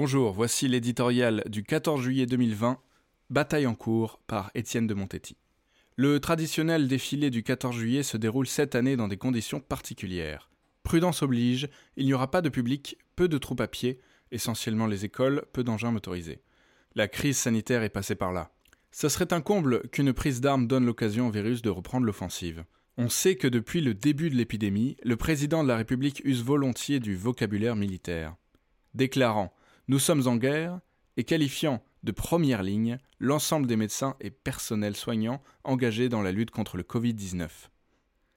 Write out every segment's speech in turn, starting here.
Bonjour, voici l'éditorial du 14 juillet 2020, Bataille en cours par Étienne de Montetti. Le traditionnel défilé du 14 juillet se déroule cette année dans des conditions particulières. Prudence oblige, il n'y aura pas de public, peu de troupes à pied, essentiellement les écoles, peu d'engins motorisés. La crise sanitaire est passée par là. Ce serait un comble qu'une prise d'armes donne l'occasion au virus de reprendre l'offensive. On sait que depuis le début de l'épidémie, le président de la République use volontiers du vocabulaire militaire. Déclarant Nous sommes en guerre et qualifiant de première ligne l'ensemble des médecins et personnels soignants engagés dans la lutte contre le Covid-19.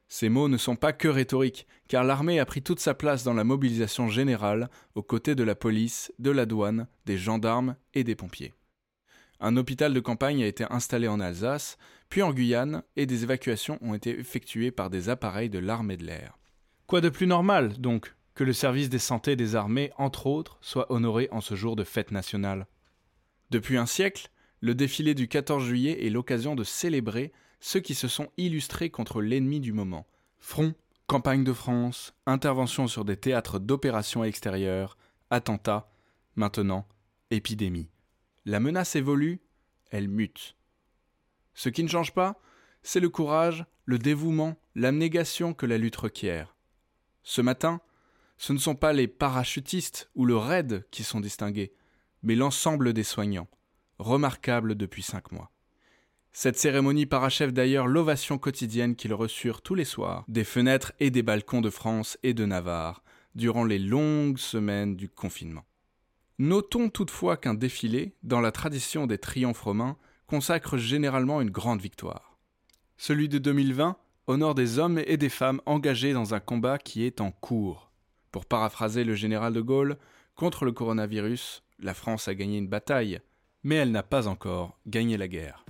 Ces mots ne sont pas que rhétoriques, car l'armée a pris toute sa place dans la mobilisation générale aux côtés de la police, de la douane, des gendarmes et des pompiers. Un hôpital de campagne a été installé en Alsace, puis en Guyane, et des évacuations ont été effectuées par des appareils de l'armée de l'air. Quoi de plus normal, donc, que le service des santé des armées, entre autres, soit honoré en ce jour de fête nationale depuis un siècle, le défilé du 14 juillet est l'occasion de célébrer ceux qui se sont illustrés contre l'ennemi du moment. Front, campagne de France, intervention sur des théâtres d'opérations extérieures, attentats, maintenant, épidémie. La menace évolue, elle mute. Ce qui ne change pas, c'est le courage, le dévouement, l'abnégation que la lutte requiert. Ce matin, ce ne sont pas les parachutistes ou le raid qui sont distingués, mais l'ensemble des soignants, remarquable depuis cinq mois. Cette cérémonie parachève d'ailleurs l'ovation quotidienne qu'ils reçurent tous les soirs des fenêtres et des balcons de France et de Navarre durant les longues semaines du confinement. Notons toutefois qu'un défilé, dans la tradition des triomphes romains, consacre généralement une grande victoire. Celui de 2020 honore des hommes et des femmes engagés dans un combat qui est en cours. Pour paraphraser le général de Gaulle, contre le coronavirus, la France a gagné une bataille, mais elle n'a pas encore gagné la guerre.